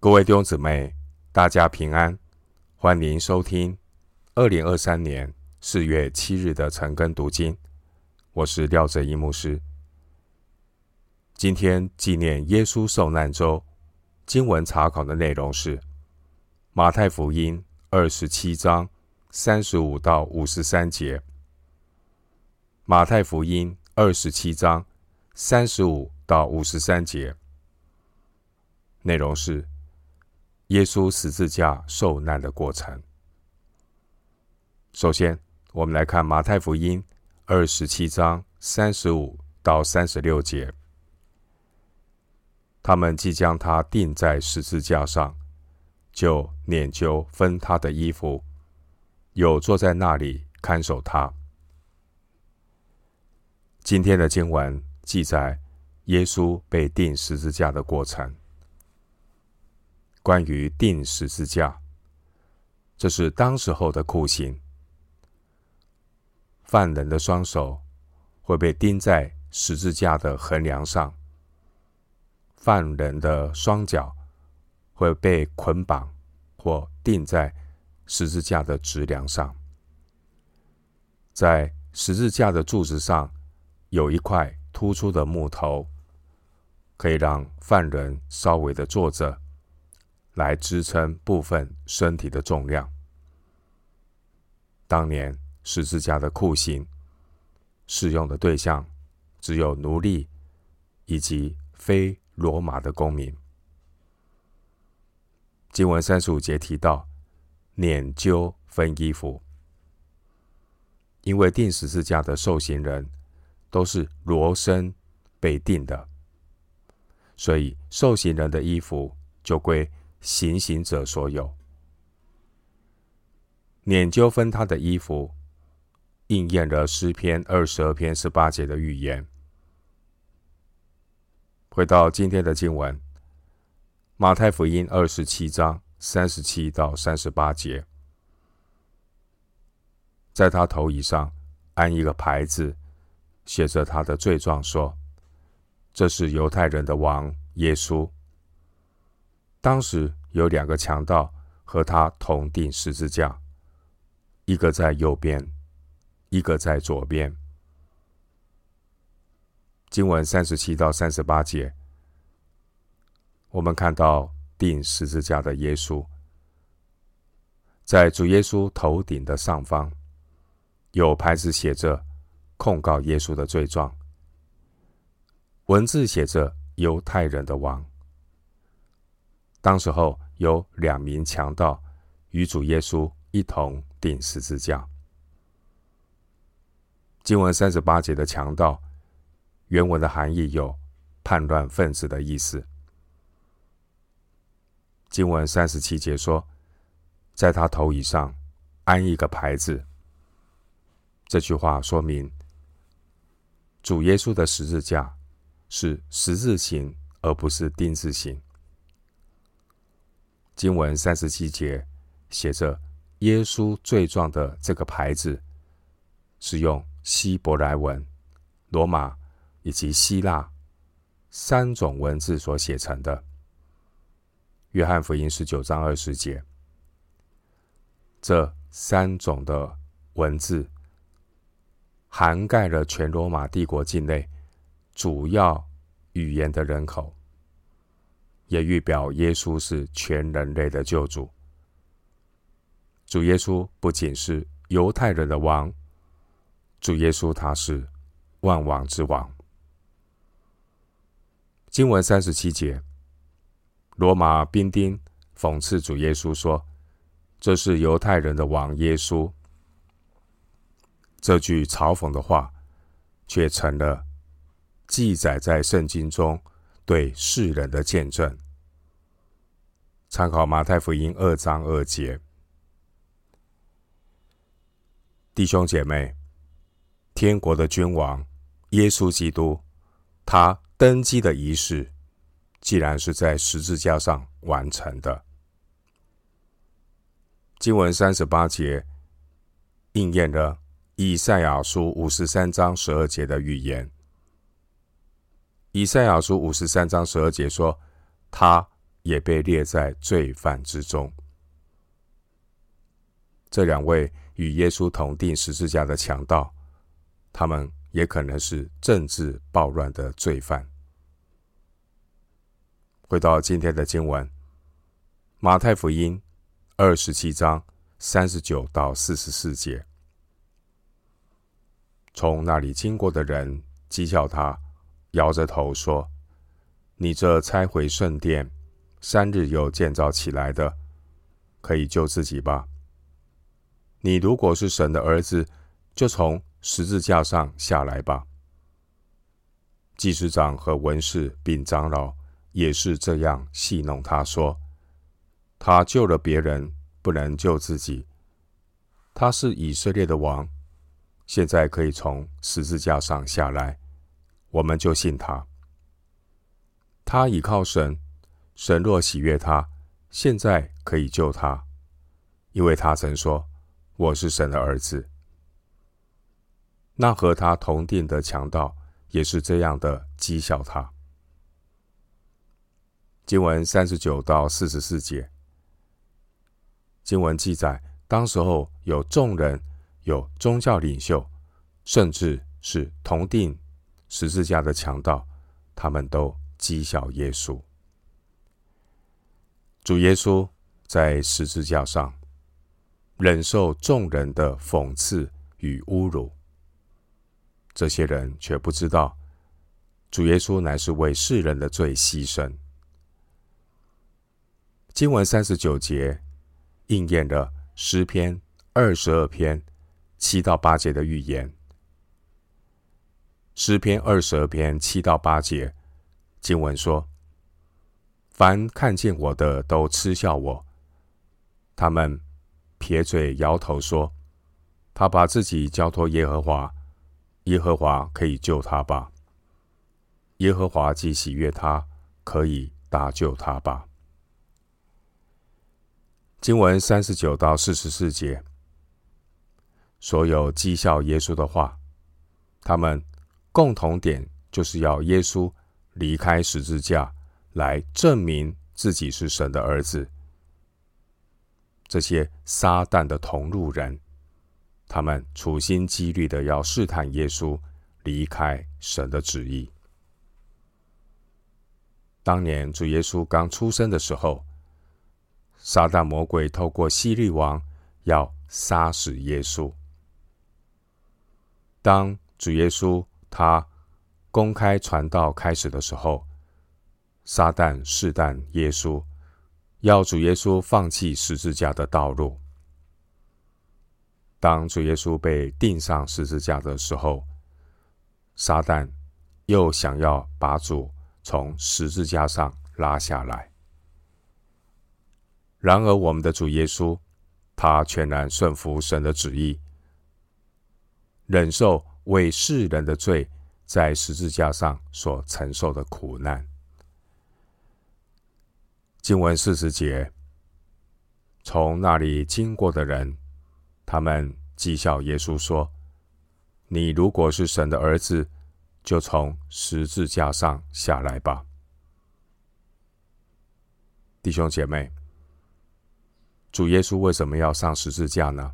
各位弟兄姊妹，大家平安，欢迎收听二零二三年四月七日的晨更读经。我是廖哲一牧师。今天纪念耶稣受难周，经文查考的内容是马太福音二十七章三十五到五十三节。马太福音二十七章三十五到五十三节，内容是。耶稣十字架受难的过程。首先，我们来看马太福音二十七章三十五到三十六节。他们即将他钉在十字架上，就拈阄分他的衣服，有坐在那里看守他。今天的经文记载耶稣被钉十字架的过程。关于钉十字架，这是当时候的酷刑。犯人的双手会被钉在十字架的横梁上，犯人的双脚会被捆绑或钉在十字架的直梁上。在十字架的柱子上有一块突出的木头，可以让犯人稍微的坐着。来支撑部分身体的重量。当年十字架的酷刑适用的对象只有奴隶以及非罗马的公民。经文三十五节提到捻揪分衣服，因为钉十字架的受刑人都是裸身被钉的，所以受刑人的衣服就归。行刑者所有，拈阄分他的衣服，应验了诗篇二十二篇十八节的预言。回到今天的经文，马太福音二十七章三十七到三十八节，在他头以上安一个牌子，写着他的罪状，说：“这是犹太人的王耶稣。”当时有两个强盗和他同钉十字架，一个在右边，一个在左边。经文三十七到三十八节，我们看到钉十字架的耶稣，在主耶稣头顶的上方，有牌子写着控告耶稣的罪状，文字写着“犹太人的王”。当时候有两名强盗与主耶稣一同钉十字架。经文三十八节的强盗，原文的含义有叛乱分子的意思。经文三十七节说，在他头以上安一个牌子。这句话说明，主耶稣的十字架是十字形，而不是钉字形。经文三十七节写着耶稣罪状的这个牌子，是用希伯来文、罗马以及希腊三种文字所写成的。约翰福音十九章二十节，这三种的文字涵盖了全罗马帝国境内主要语言的人口。也预表耶稣是全人类的救主。主耶稣不仅是犹太人的王，主耶稣他是万王之王。经文三十七节，罗马兵丁讽刺主耶稣说：“这是犹太人的王耶稣。”这句嘲讽的话，却成了记载在圣经中。对世人的见证，参考马太福音二章二节。弟兄姐妹，天国的君王耶稣基督，他登基的仪式，既然是在十字架上完成的。经文三十八节应验了以赛亚书五十三章十二节的预言。以赛亚书五十三章十二节说：“他也被列在罪犯之中。这两位与耶稣同钉十字架的强盗，他们也可能是政治暴乱的罪犯。回到今天的经文，马太福音二十七章三十九到四十四节，从那里经过的人讥笑他，摇着头说：“你这拆毁圣殿，三日又建造起来的，可以救自己吧？你如果是神的儿子，就从十字架上下来吧。”祭司长和文士并长老。也是这样戏弄他，说：“他救了别人，不能救自己。他是以色列的王，现在可以从十字架上下来，我们就信他。他倚靠神，神若喜悦他，现在可以救他，因为他曾说：‘我是神的儿子。’那和他同定的强盗也是这样的讥笑他。”经文三十九到四十四节，经文记载，当时候有众人，有宗教领袖，甚至是同定十字架的强盗，他们都讥笑耶稣。主耶稣在十字架上忍受众人的讽刺与侮辱，这些人却不知道，主耶稣乃是为世人的罪牺牲。经文三十九节应验了诗篇二十二篇七到八节的预言。诗篇二十二篇七到八节经文说：“凡看见我的都嗤笑我，他们撇嘴摇头说，他把自己交托耶和华，耶和华可以救他吧？耶和华既喜悦他，可以搭救他吧？”经文三十九到四十四节，所有讥笑耶稣的话，他们共同点就是要耶稣离开十字架，来证明自己是神的儿子。这些撒旦的同路人，他们处心积虑的要试探耶稣离开神的旨意。当年主耶稣刚出生的时候。撒旦魔鬼透过希律王要杀死耶稣。当主耶稣他公开传道开始的时候，撒旦试探耶稣，要主耶稣放弃十字架的道路。当主耶稣被钉上十字架的时候，撒旦又想要把主从十字架上拉下来。然而，我们的主耶稣，他全然顺服神的旨意，忍受为世人的罪在十字架上所承受的苦难。经文四十节，从那里经过的人，他们讥笑耶稣说：“你如果是神的儿子，就从十字架上下来吧。”弟兄姐妹。主耶稣为什么要上十字架呢？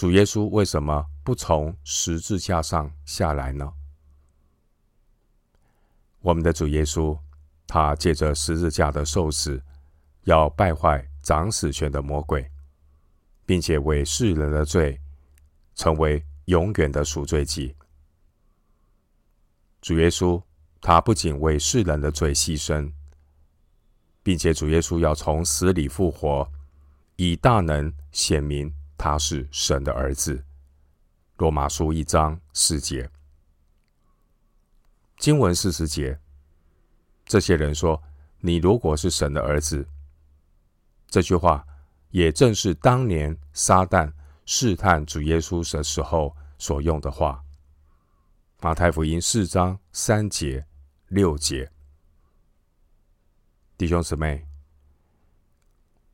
主耶稣为什么不从十字架上下来呢？我们的主耶稣，他借着十字架的受死，要败坏掌死权的魔鬼，并且为世人的罪成为永远的赎罪祭。主耶稣，他不仅为世人的罪牺牲。并且主耶稣要从死里复活，以大能显明他是神的儿子。罗马书一章四节，经文四十节，这些人说：“你如果是神的儿子。”这句话也正是当年撒旦试探主耶稣的时候所用的话。马太福音四章三节、六节。弟兄姊妹，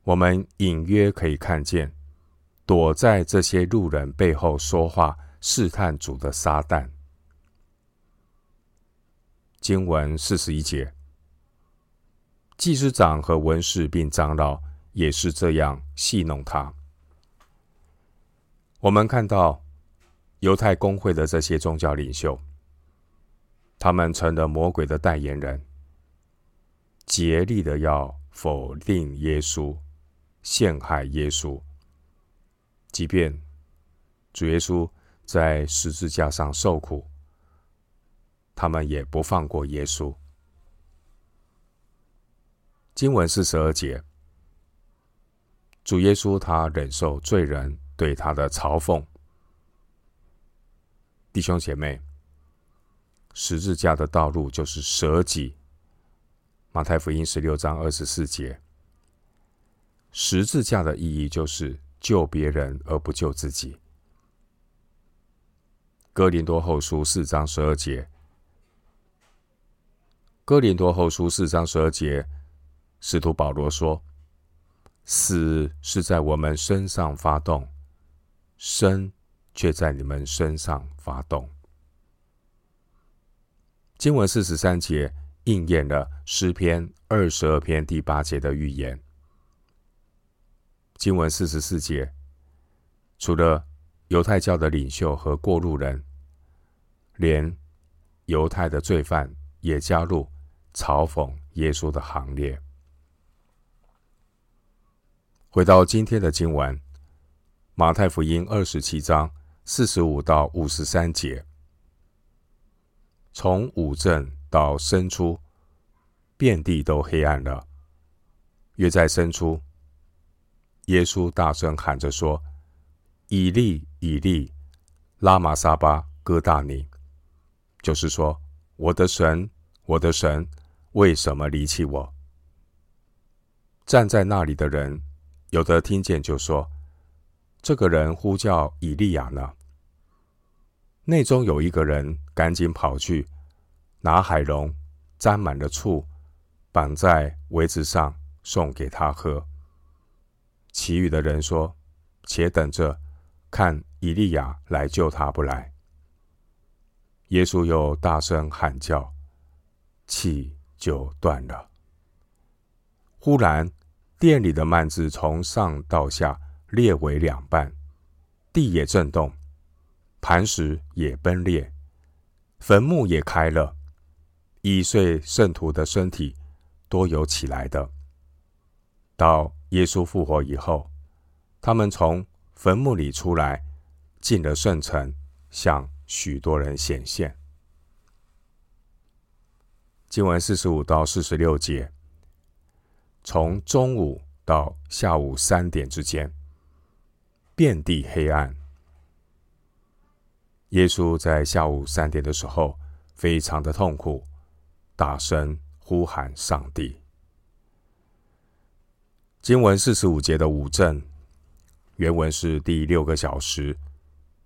我们隐约可以看见，躲在这些路人背后说话、试探主的撒旦。经文四十一节，祭司长和文士并长老也是这样戏弄他。我们看到犹太公会的这些宗教领袖，他们成了魔鬼的代言人，竭力的要否定耶稣，陷害耶稣。即便主耶稣在十字架上受苦，他们也不放过耶稣。经文四十二节，主耶稣他忍受罪人对他的嘲讽。弟兄姐妹，十字架的道路就是舍己。马太福音十六章二十四节，十字架的意义就是救别人而不救自己。哥林多后书四章十二节，哥林多后书四章十二节。使徒保罗说：“死是在我们身上发动，生却在你们身上发动。”经文四十三节应验了诗篇二十二篇第八节的预言。经文四十四节，除了犹太教的领袖和过路人，连犹太的罪犯也加入嘲讽耶稣的行列。回到今天的经文，《马太福音》二十七章四十五到五十三节，从午正到申初，遍地都黑暗了。约在申初，耶稣大声喊着说：“以利，以利，拉玛撒巴哥大尼。”就是说，我的神，我的神，为什么离弃我？站在那里的人。有的听见就说：“这个人呼叫以利亚呢。”内中有一个人赶紧跑去拿海龙沾满了醋，绑在苇子上送给他喝。其余的人说：“且等着，看以利亚来救他不来。”耶稣又大声喊叫，气就断了。忽然。殿里的幔子从上到下裂为两半，地也震动，磐石也崩裂，坟墓也开了，已睡圣徒的身体多有起来的。到耶稣复活以后，他们从坟墓里出来，进了圣城，向许多人显现。经文四十五到四十六节。从中午到下午三点之间，遍地黑暗。耶稣在下午三点的时候，非常的痛苦，大声呼喊上帝。经文四十五节的午正，原文是第六个小时，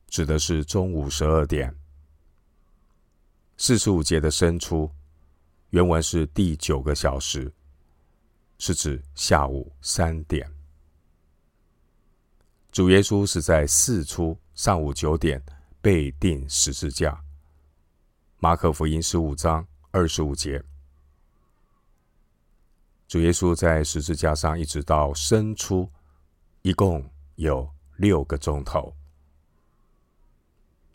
指的是中午十二点。四十五节的申初，原文是第九个小时。是指下午三点，主耶稣是在四初上午九点被钉十字架。马可福音十五章二十五节，主耶稣在十字架上一直到申初，一共有六个钟头。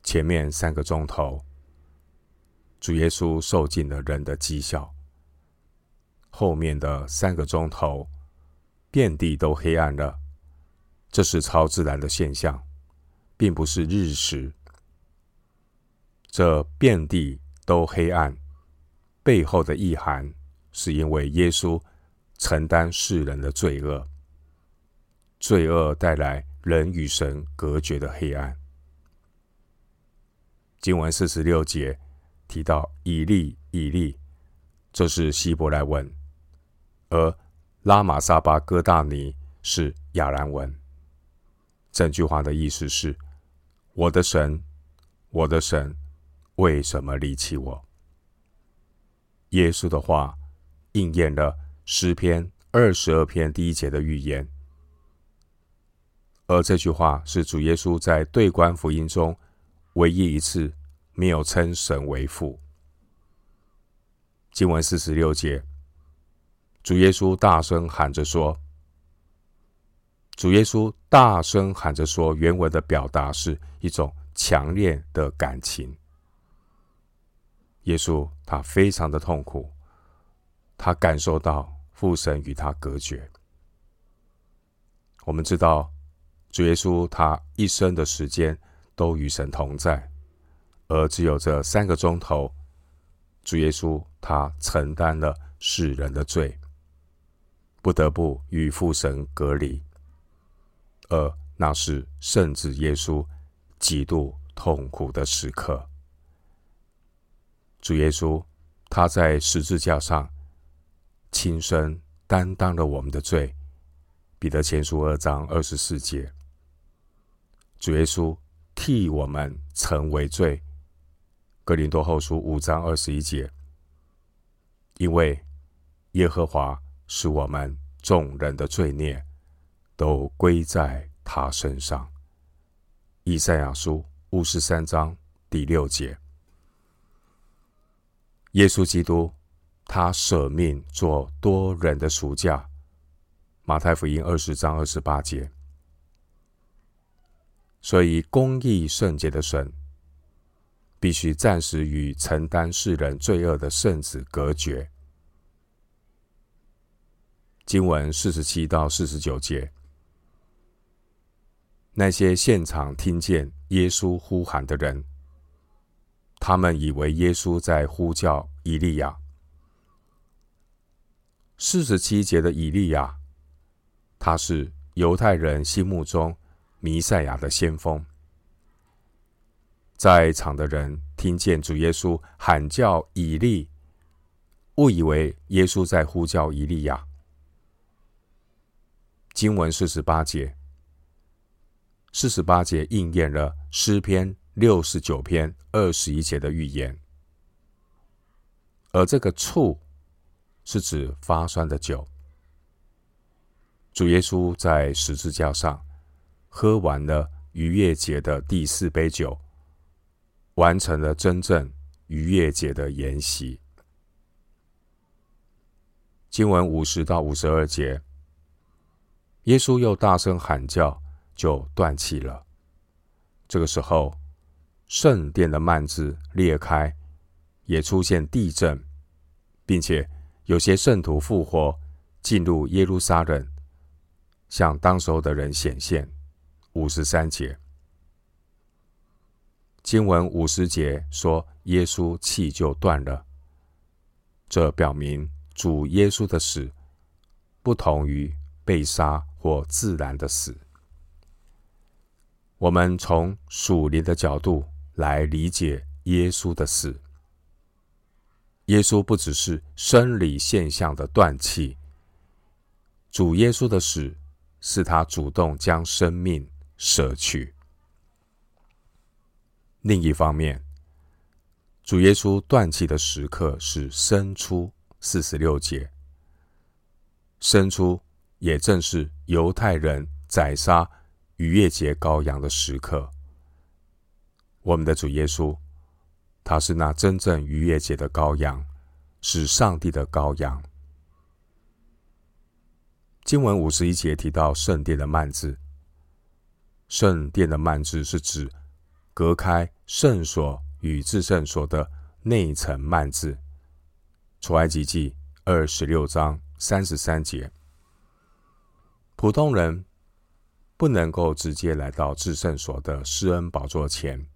前面三个钟头，主耶稣受尽了人的讥笑。后面的三个钟头，遍地都黑暗了。这是超自然的现象，并不是日食。这遍地都黑暗背后的意涵，是因为耶稣承担世人的罪恶，罪恶带来人与神隔绝的黑暗。经文四十六节提到以利，以利，这是希伯来文。而拉玛撒巴哥大尼是亚兰文。整句话的意思是：我的神，我的神，为什么离弃我？耶稣的话应验了诗篇二十二篇第一节的预言。而这句话是主耶稣在对观福音中唯一一次没有称神为父。经文四十六节。主耶稣大声喊着说：“主耶稣大声喊着说，原文的表达是一种强烈的感情。耶稣他非常的痛苦，他感受到父神与他隔绝。我们知道，主耶稣他一生的时间都与神同在，而只有这三个钟头。”主耶稣他承担了世人的罪，不得不与父神隔离，而那是圣子耶稣极度痛苦的时刻。主耶稣他在十字架上亲身担当了我们的罪，彼得前书二章二十四节，主耶稣替我们成为罪。哥林多后书五章二十一节，因为耶和华使我们众人的罪孽都归在他身上。以赛亚书五十三章第六节，耶稣基督他舍命做多人的赎价。马太福音二十章二十八节，所以公义圣洁的神。必须暂时与承担世人罪恶的圣子隔绝。经文四十七到四十九节，那些现场听见耶稣呼喊的人，他们以为耶稣在呼叫以利亚。四十七节的以利亚，他是犹太人心目中弥赛亚的先锋。在场的人听见主耶稣喊叫以利，误以为耶稣在呼叫以利亚。经文四十八节，四十八节应验了诗篇六十九篇二十一节的预言，而这个醋是指发酸的酒。主耶稣在十字架上喝完了逾越节的第四杯酒。完成了真正逾越节的筵席。经文五十到五十二节，耶稣又大声喊叫，就断气了。这个时候，圣殿的幔子裂开，也出现地震，并且有些圣徒复活，进入耶路撒冷，向当时候的人显现。五十三节。经文五十节说，耶稣气就断了。这表明主耶稣的死不同于被杀或自然的死。我们从属灵的角度来理解耶稣的死。耶稣不只是生理现象的断气，主耶稣的死是他主动将生命舍去。另一方面，主耶稣断气的时刻是生出四十六节。生出也正是犹太人宰杀逾越节羔羊的时刻。我们的主耶稣，他是那真正逾越节的羔羊，是上帝的羔羊。经文五十一节提到圣殿的幔子，圣殿的幔子是指。隔开圣所与至圣所的内层幔子，出埃及记二十六章三十三节。普通人不能够直接来到至圣所的施恩宝座前，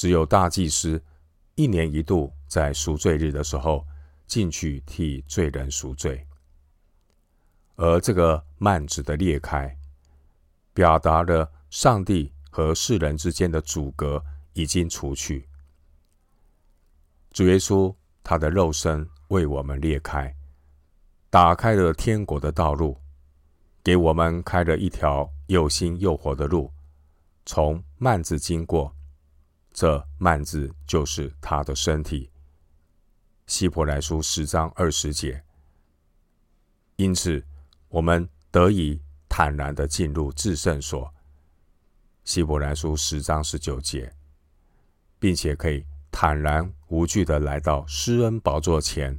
只有大祭司一年一度在赎罪日的时候进去替罪人赎罪，而这个幔子的裂开，表达了上帝。和世人之间的阻隔已经除去。主耶稣他的肉身为我们裂开，打开了天国的道路，给我们开了一条又新又活的路。从幔子经过，这幔子就是他的身体。希伯来书十章二十节。因此，我们得以坦然的进入至圣所。希伯来书十章十九节，并且可以坦然无惧的来到施恩宝座前，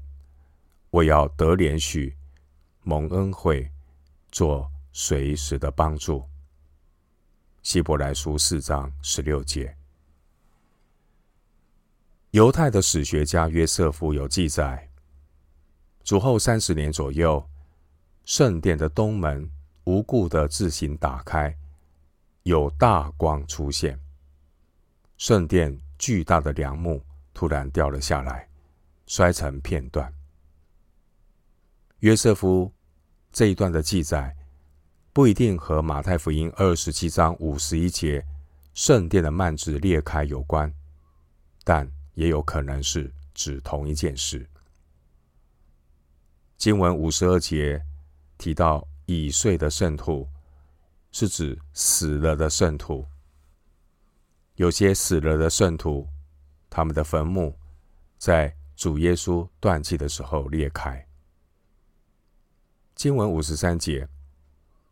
为要得怜恤、蒙恩惠，做随时的帮助。希伯来书四章十六节。犹太的史学家约瑟夫有记载：主后三十年左右，圣殿的东门无故的自行打开，有大光出现，圣殿巨大的梁木突然掉了下来，摔成片段。约瑟夫这一段的记载不一定和马太福音二十七章五十一节圣殿的幔子裂开有关，但也有可能是指同一件事。经文五十二节提到已睡的圣徒，是指死了的圣徒。有些死了的圣徒，他们的坟墓在主耶稣断气的时候裂开。经文五十三节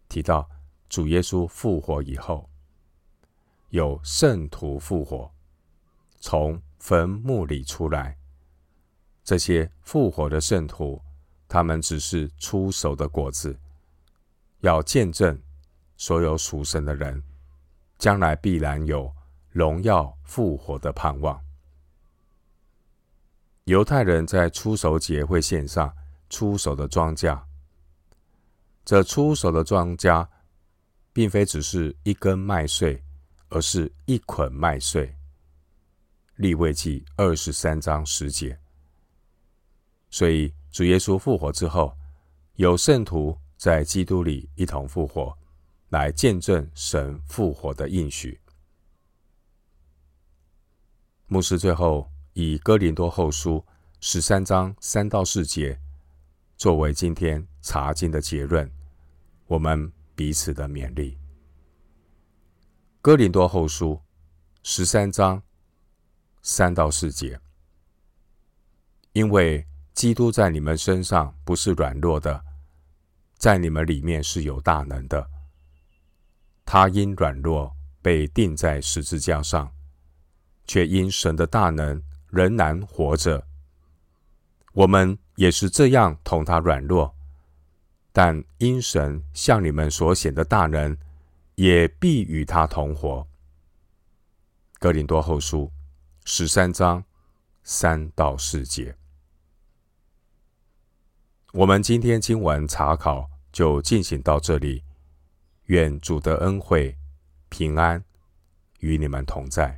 提到，主耶稣复活以后，有圣徒复活，从坟墓里出来。这些复活的圣徒，他们只是初熟的果子，要见证所有属神的人，将来必然有荣耀复活的盼望。犹太人在初熟节会献上初熟的庄稼。这初熟的庄稼，并非只是一根麦穗，而是一捆麦穗。利未记二十三章十节。所以主耶稣复活之后，有圣徒在基督里一同复活，来见证神复活的应许。牧师最后以哥林多后书十三章三到四节，作为今天查经的结论。我们彼此的勉励，《哥林多后书》十三章三到四节，因为基督在你们身上不是软弱的，在你们里面是有大能的。他因软弱被钉在十字架上，却因神的大能仍然活着。我们也是这样同他软弱。但因神向你们所显的大能，也必与他同活。哥林多后书十三章三到四节。我们今天经文查考就进行到这里。愿主的恩惠平安与你们同在。